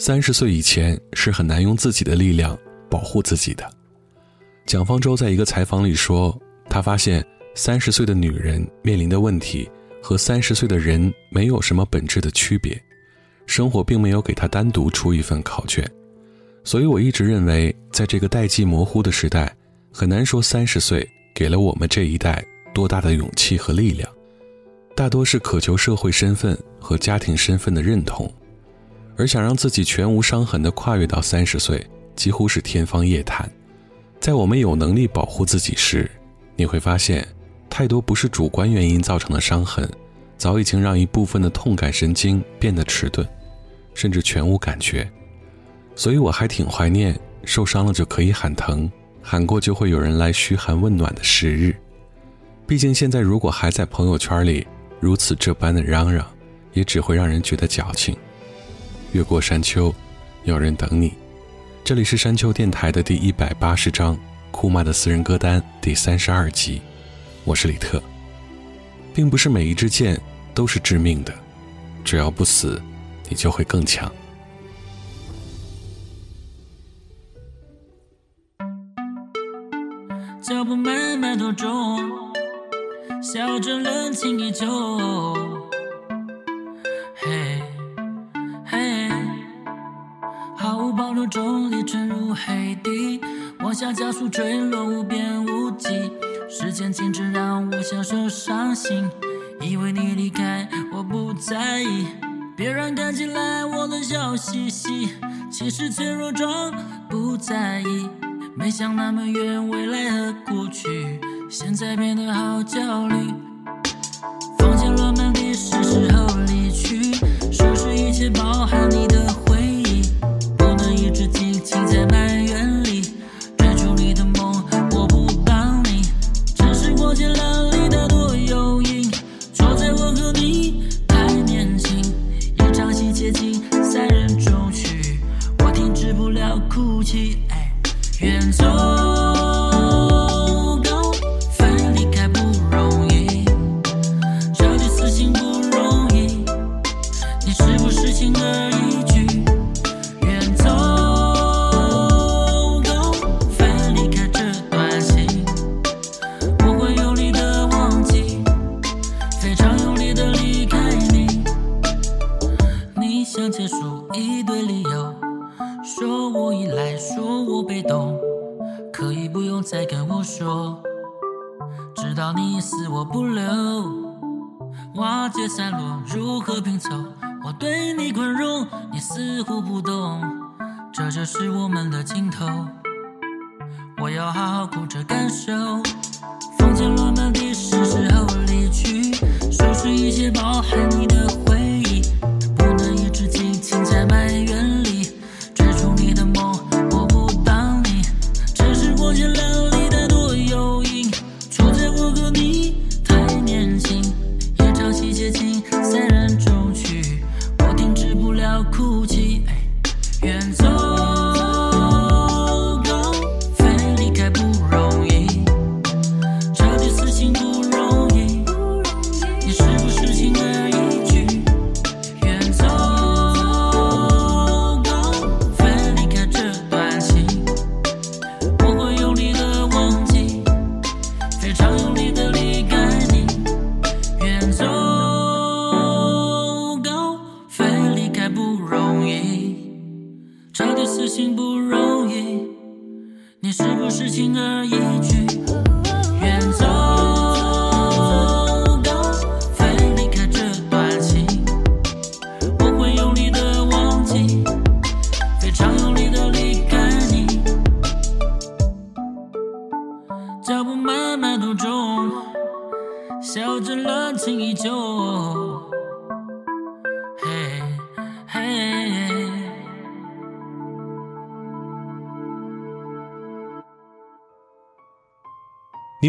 三十岁以前是很难用自己的力量保护自己的。蒋方舟在一个采访里说，他发现三十岁的女人面临的问题和三十岁的人没有什么本质的区别，生活并没有给他单独出一份考卷。所以我一直认为，在这个代际模糊的时代，很难说三十岁给了我们这一代多大的勇气和力量，大多是渴求社会身份和家庭身份的认同。而想让自己全无伤痕地跨越到三十岁，几乎是天方夜谭。在我们有能力保护自己时，你会发现，太多不是主观原因造成的伤痕，早已经让一部分的痛感神经变得迟钝，甚至全无感觉。所以我还挺怀念受伤了就可以喊疼，喊过就会有人来嘘寒问暖的时日。毕竟现在如果还在朋友圈里如此这般的嚷嚷，也只会让人觉得矫情。越过山丘，有人等你。这里是山丘电台的第一百八十章，库玛的私人歌单第三十二集。我是李特，并不是每一支箭都是致命的，只要不死，你就会更强。脚步慢慢多重，笑着冷清依旧。毫无保留中力沉入黑底，往下加速坠落，无边无际。时间静止让我享受伤心，以为你离开我不在意，别人看起来我的笑嘻嘻，其实脆弱装不在意。没想那么远，未来和过去，现在变得好焦虑。房间乱满地，是时候离去，收拾一切，包含你的，停在埋怨里，追逐你的梦，我不帮你。城市过街蓝里的多有瘾，错在我和你太年轻，一场戏接近三人中曲，我停止不了哭泣。哎远走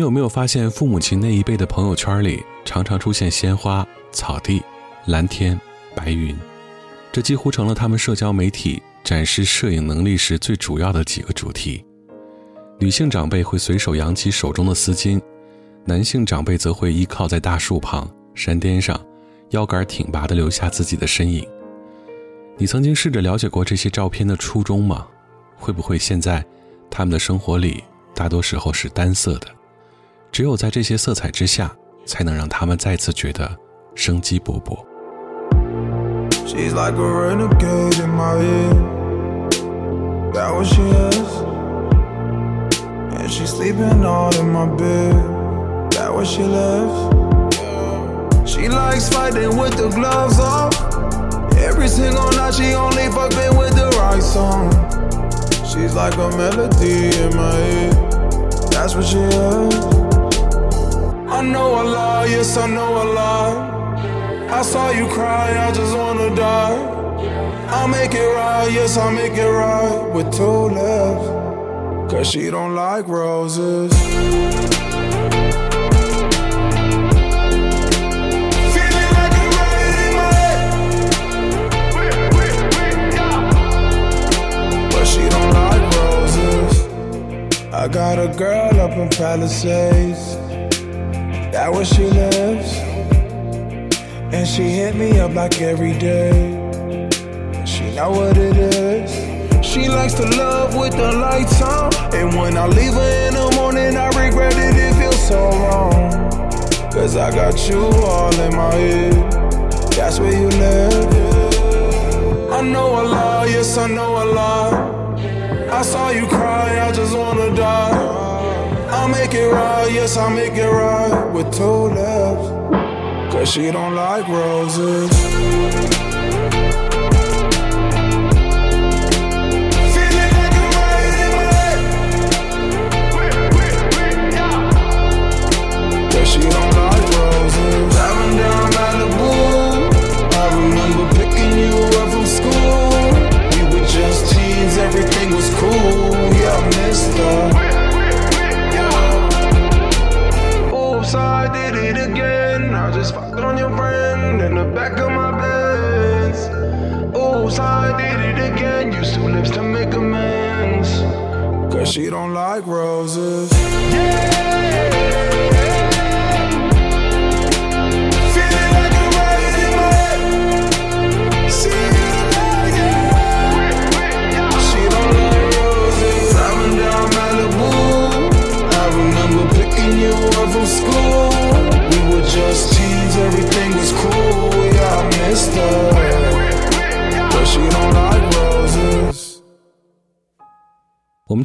有没有发现，父母亲那一辈的朋友圈里常常出现鲜花、草地、蓝天、白云，这几乎成了他们社交媒体展示摄影能力时最主要的几个主题。女性长辈会随手扬起手中的丝巾，男性长辈则会依靠在大树旁、山巅上，腰杆挺拔地留下自己的身影。你曾经试着了解过这些照片的初衷吗？会不会现在，他们的生活里大多时候是单色的？只有在这些色彩之下，才能让他们再次觉得生机勃勃。She's like a renegade in my head. That what she is. And she's sleeping all in my bed. That what she lives. She likes fighting with the gloves off. Every single night she only fucking with the right song. She's like a melody in my head. That's what she is. I know I lie, yes, I know I lie. I saw you cry, I just wanna die. I'll make it right, yes, I'll make it right with two lips. Cause she don't like roses. Feeling like I'm in my head But she don't like roses. I got a girl up in Palisades that where she lives. And she hit me up like every day. She know what it is. She likes to love with the lights on. And when I leave her in the morning, I regret it, it feels so wrong. Cause I got you all in my head. That's where you live. I know I lie, yes, I know I lie. I saw you cry, I just wanna die. I'll make it right, yes, I'll make it right with two lips. Cause she don't like roses. She don't like roses. Driving down Malibu, I remember picking you up from school. We were just teens, everything was cool. Yeah, I missed her. I did it again. I just fucked on your friend in the back of my pants. Oops, I did it again. Used two lips to make amends. Cause she don't like roses. Yeah.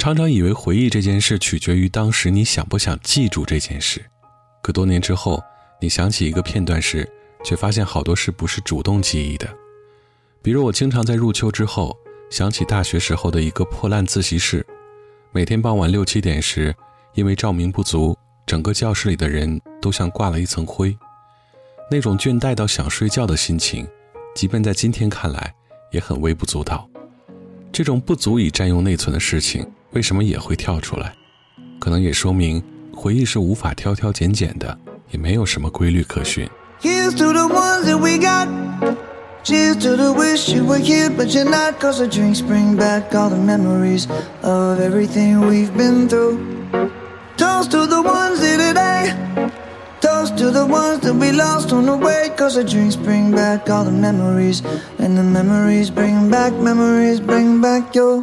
常常以为回忆这件事取决于当时你想不想记住这件事，可多年之后，你想起一个片段时，却发现好多事不是主动记忆的。比如，我经常在入秋之后想起大学时候的一个破烂自习室，每天傍晚六七点时，因为照明不足，整个教室里的人都像挂了一层灰，那种倦怠到想睡觉的心情，即便在今天看来也很微不足道。这种不足以占用内存的事情。为什么也会跳出来？可能也说明回忆是无法挑挑拣拣的，也没有什么规律可循。Cheers to the wish you were here, but you're not. Cause the drinks bring back all the memories of everything we've been through. Toast to the ones here today. Toast to the ones that we lost on the way. Cause the drinks bring back all the memories. And the memories bring back, memories bring back your.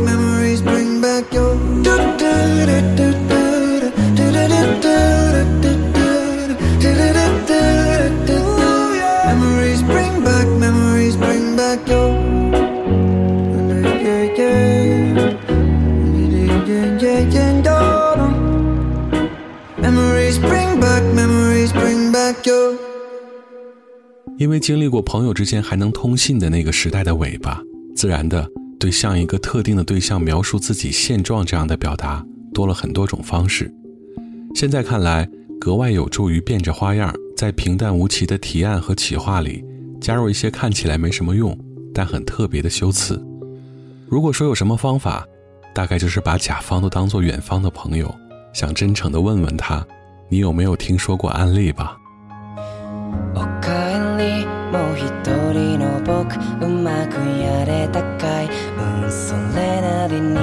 因为经历过朋友之间还能通信的那个时代的尾巴，自然的对向一个特定的对象描述自己现状这样的表达多了很多种方式。现在看来，格外有助于变着花样在平淡无奇的提案和企划里加入一些看起来没什么用但很特别的修辞。如果说有什么方法，大概就是把甲方都当做远方的朋友，想真诚地问问他，你有没有听说过安利吧？れたかい。うんそれなりに。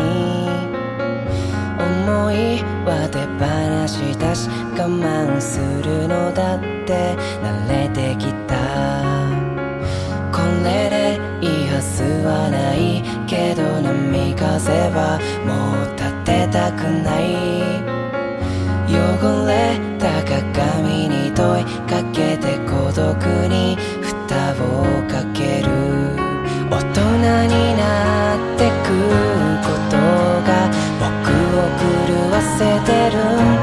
思いは手放しだし我慢するのだって。慣れてきた。これでいいはずはないけど波風はもう立てたくない。汚れた鏡に問いかけて孤独に蓋をかけになってくことが僕を狂わせてるんだ。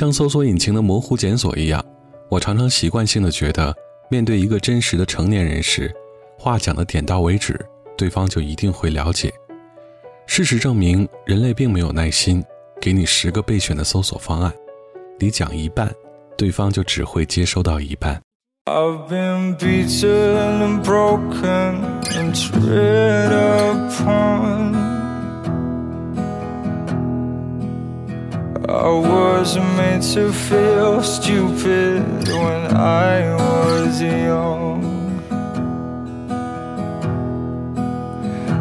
像搜索引擎的模糊检索一样，我常常习惯性的觉得，面对一个真实的成年人时，话讲的点到为止，对方就一定会了解。事实证明，人类并没有耐心，给你十个备选的搜索方案，你讲一半，对方就只会接收到一半。I've been beaten and broken and. I was made to feel stupid when I was young.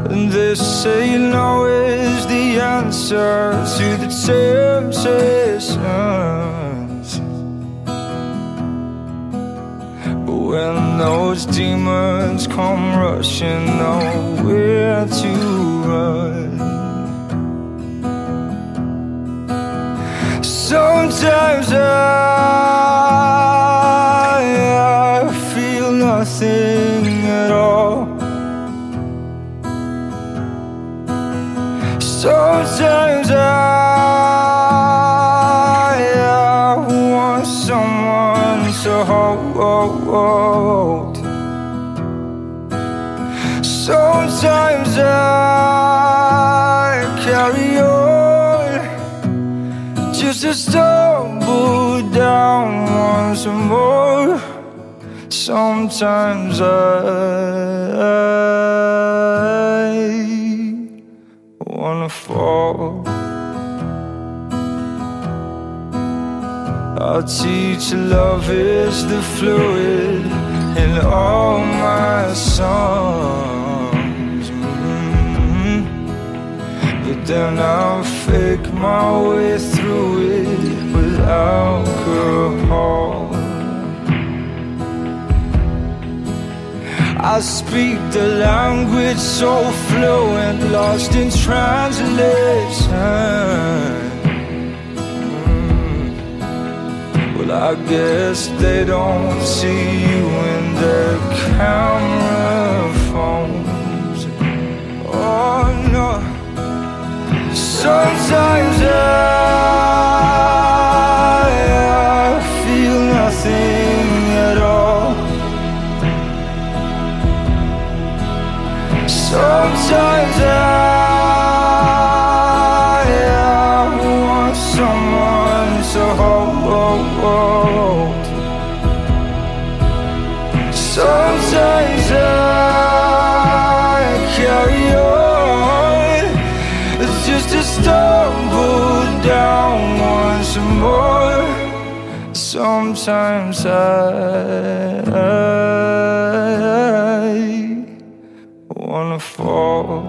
And they say no is the answer to the temptations. But when those demons come rushing, nowhere to run. Sometimes I, Sometimes I wanna fall. I'll teach love is the fluid in all my songs. Mhm. But then I'll fake my way through it with alcohol. I speak the language so fluent, lost in translation. Mm. Well, I guess they don't see you in camera phones. Oh no. Sometimes I Sometimes I, want someone to hold. Sometimes I carry on just to stumble down once more. Sometimes I fall.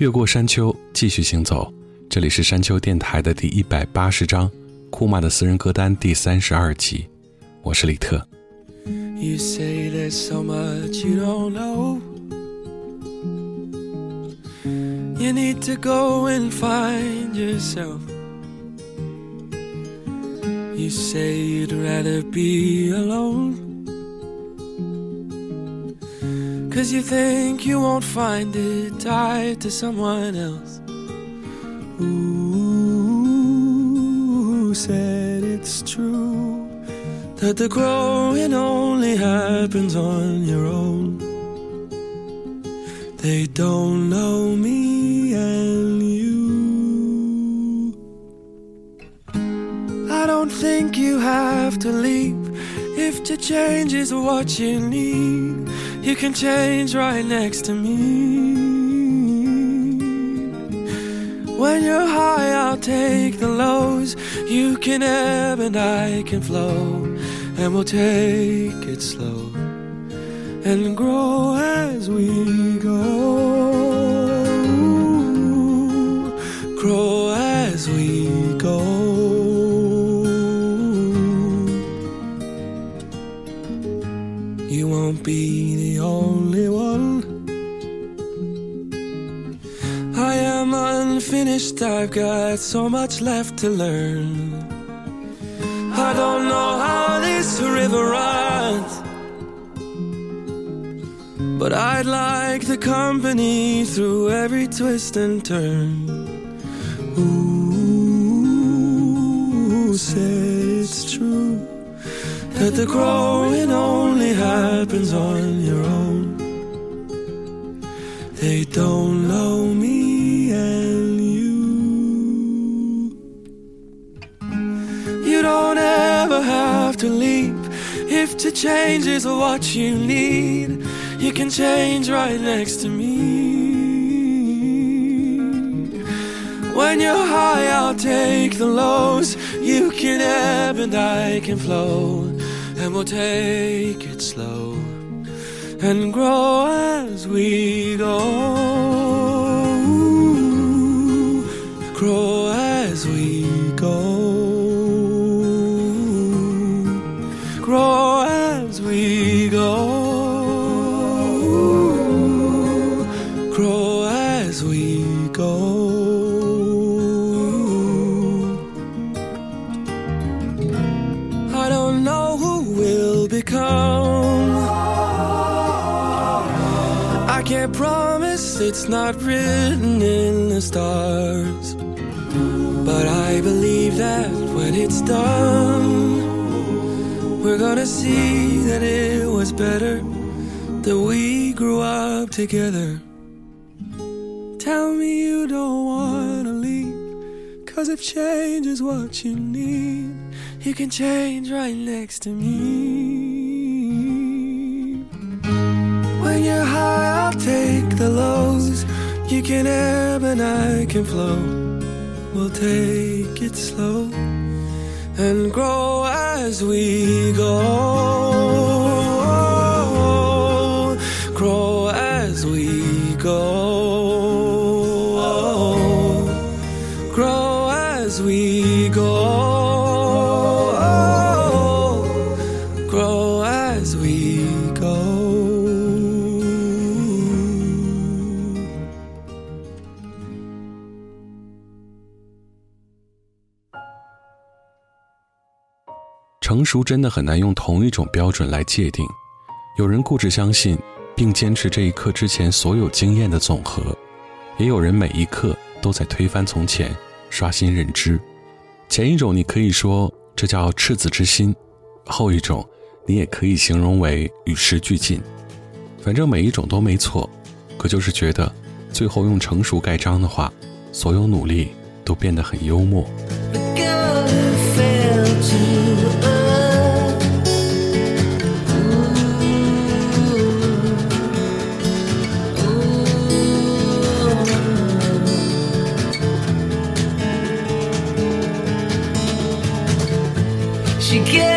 越过山丘，继续行走。这里是山丘电台的第一百八十章，库玛的私人歌单第三十二集。我是李特。You say there's so much you don't know. You need to go and find yourself. You say you'd rather be alone. Cause you think you won't find it tied to someone else. Who said it's true that the growing only happens on your own. They don't know me and you. I don't think you have to leave if to change is what you need. You can change right next to me. When you're high, I'll take the lows. You can ebb and I can flow. And we'll take it slow and grow as we go. I've got so much left to learn. I don't know how this river runs, but I'd like the company through every twist and turn. Who said it's true that the growing only happens on your own? They don't know me have to leave if to change is what you need. You can change right next to me. When you're high, I'll take the lows. You can ebb and I can flow, and we'll take it slow and grow as we go. Not written in the stars. But I believe that when it's done, we're gonna see that it was better that we grew up together. Tell me you don't wanna leave, cause if change is what you need, you can change right next to me. When you're high, I'll take the lows. You can ebb and I can flow. We'll take it slow and grow as we go. Grow as we go. 书真的很难用同一种标准来界定。有人固执相信，并坚持这一刻之前所有经验的总和；也有人每一刻都在推翻从前，刷新认知。前一种你可以说这叫赤子之心，后一种你也可以形容为与时俱进。反正每一种都没错，可就是觉得最后用成熟盖章的话，所有努力都变得很幽默。te quero.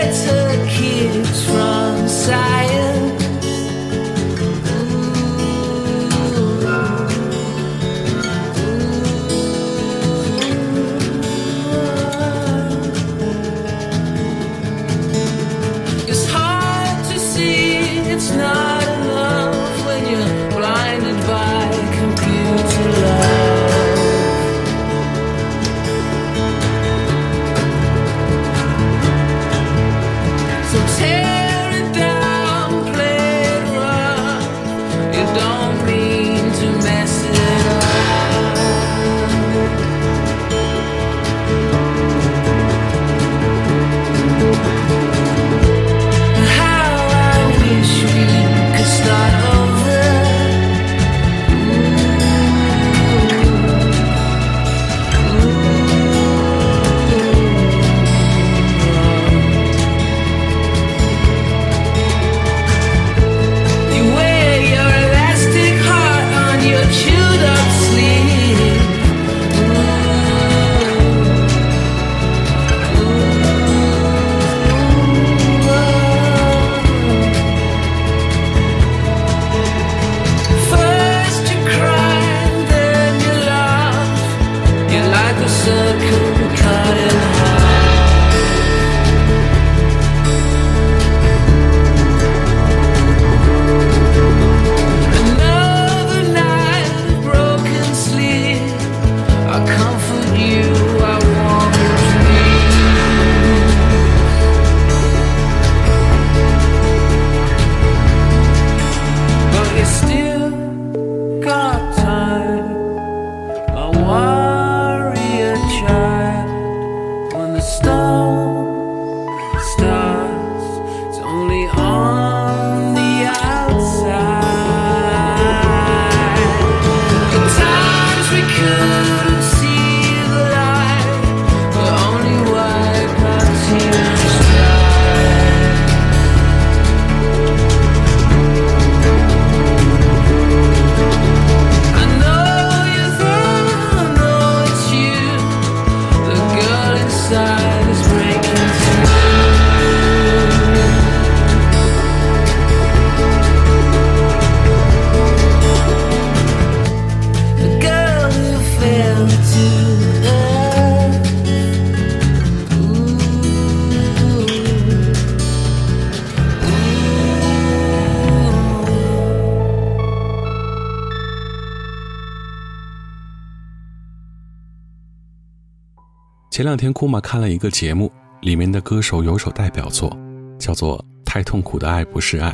前两天库玛看了一个节目，里面的歌手有首代表作，叫做《太痛苦的爱不是爱》。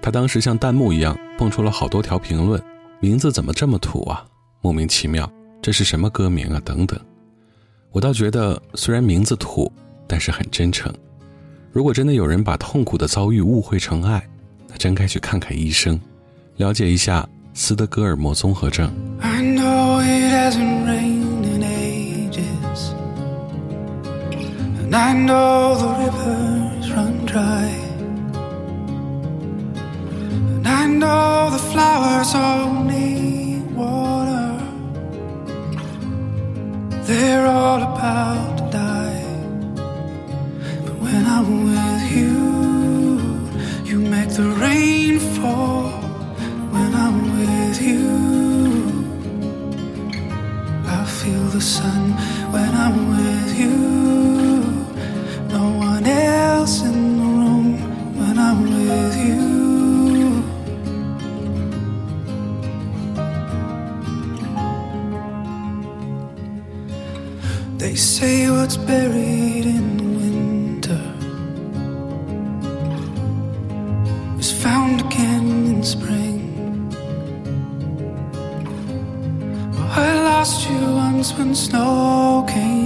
他当时像弹幕一样蹦出了好多条评论，名字怎么这么土啊？莫名其妙，这是什么歌名啊？等等。我倒觉得，虽然名字土，但是很真诚。如果真的有人把痛苦的遭遇误会成爱，那真该去看看医生，了解一下斯德哥尔摩综合症。I know it and I know the rivers run dry, and I know the flowers all need water. They're all about to die, but when I'm with you, you make the rain fall. When I'm with you, I feel the sun when I'm with you in the room when I'm with you. They say what's buried in winter is found again in spring. I lost you once when snow came.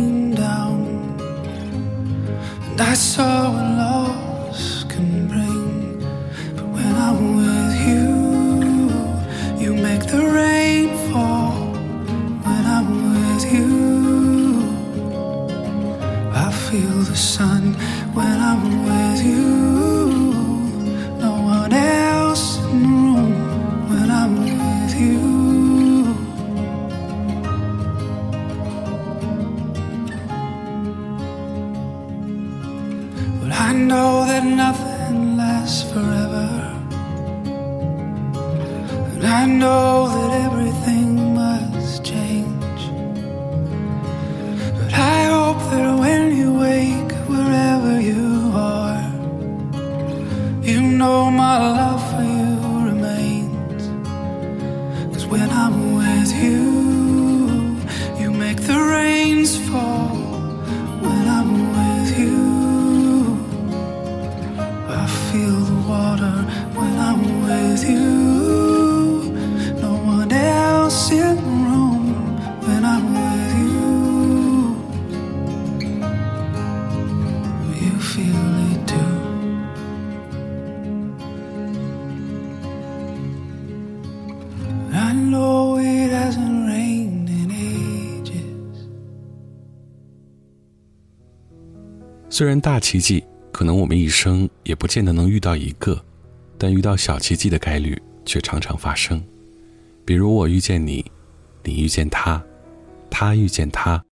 I saw a love. 虽然大奇迹可能我们一生也不见得能遇到一个，但遇到小奇迹的概率却常常发生。比如我遇见你，你遇见他，他遇见他。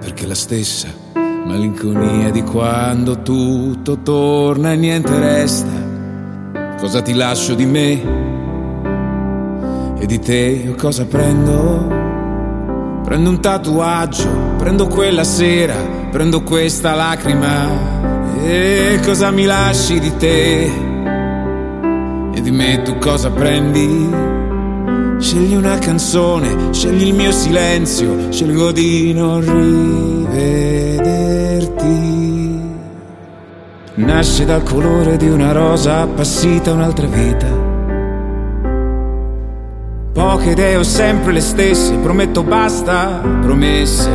Perché la stessa malinconia di quando tutto torna e niente resta. Cosa ti lascio di me e di te cosa prendo? Prendo un tatuaggio, prendo quella sera, prendo questa lacrima. E cosa mi lasci di te? E di me tu cosa prendi? Scegli una canzone, scegli il mio silenzio, scelgo di non rivederti. Nasce dal colore di una rosa appassita un'altra vita. Poche idee ho sempre le stesse, prometto basta, promesse.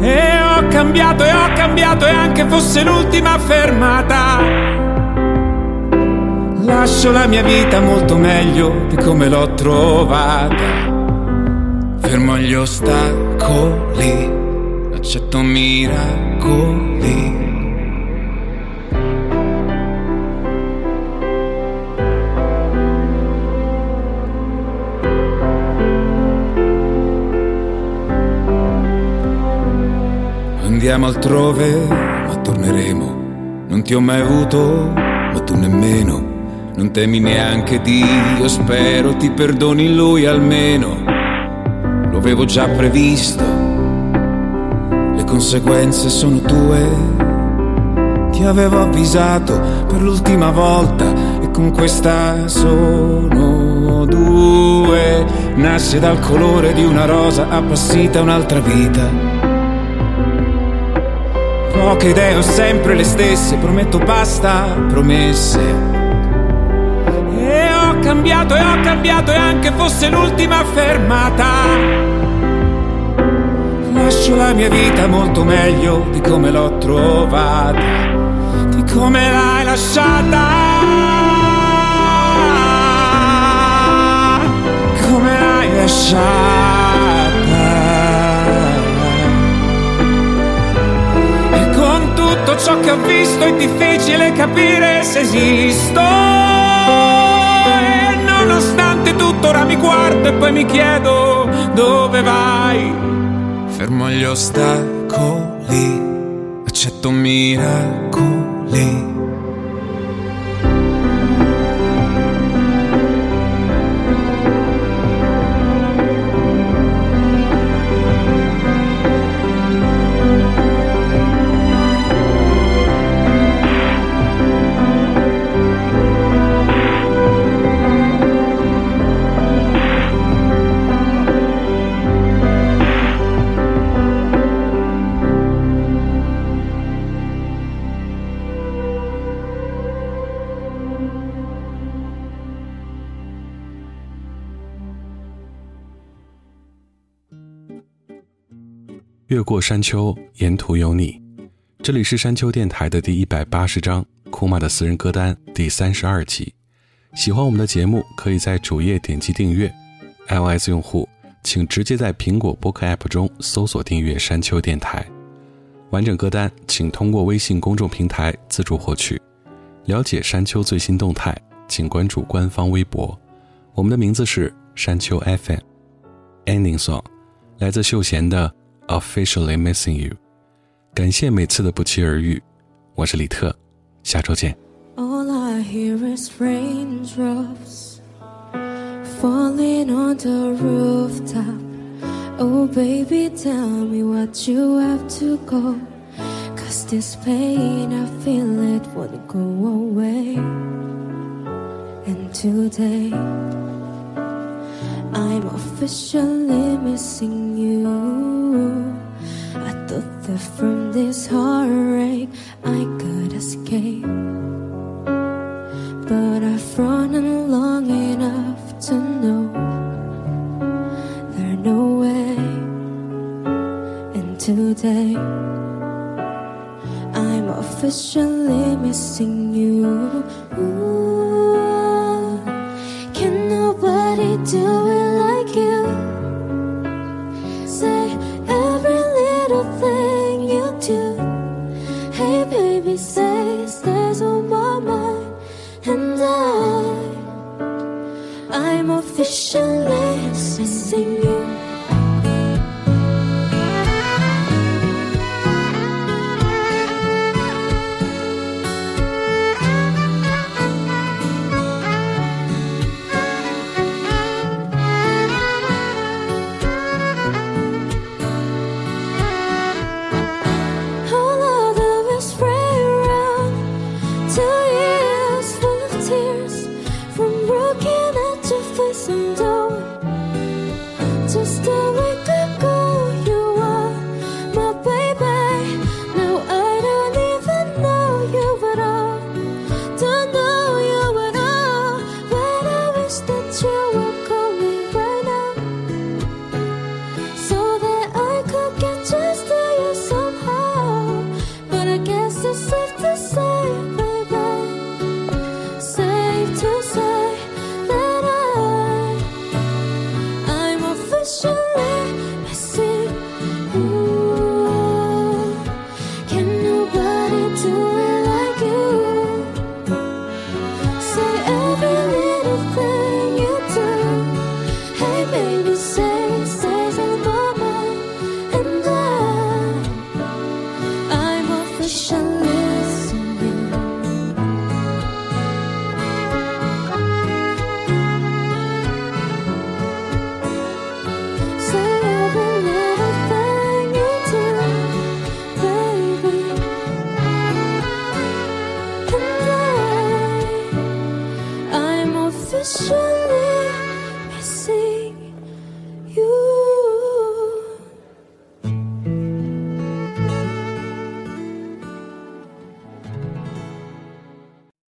E ho cambiato e ho cambiato e anche fosse l'ultima fermata. Lascio la mia vita molto meglio di come l'ho trovata. Fermo gli ostacoli, accetto miracoli. Andiamo altrove, ma torneremo. Non ti ho mai avuto, ma tu nemmeno. Non temi neanche Dio, spero ti perdoni lui almeno. Lo avevo già previsto, le conseguenze sono tue. Ti avevo avvisato per l'ultima volta e con questa sono due. Nasce dal colore di una rosa appassita un'altra vita. Poche idee ho sempre le stesse, prometto basta, promesse. Cambiato e ho cambiato e anche fosse l'ultima fermata. Lascio la mia vita molto meglio di come l'ho trovata, di come l'hai lasciata. Come l'hai lasciata. E con tutto ciò che ho visto è difficile capire se esisto. E nonostante tutto ora mi guardo e poi mi chiedo dove vai. Fermo gli ostacoli, accetto miracoli. 越过山丘，沿途有你。这里是山丘电台的第一百八十章，库玛的私人歌单第三十二集。喜欢我们的节目，可以在主页点击订阅。iOS 用户请直接在苹果播客 App 中搜索订阅山丘电台。完整歌单请通过微信公众平台自助获取。了解山丘最新动态，请关注官方微博。我们的名字是山丘 FM。Ending song 来自秀贤的《Officially Missing You》。感谢每次的不期而遇，我是李特，下周见。All I hear is raindrops falling on the rooftop. Oh, baby, tell me what you have to go. Cause this pain, I feel it won't go away. And today, I'm officially missing you. from this heartache. I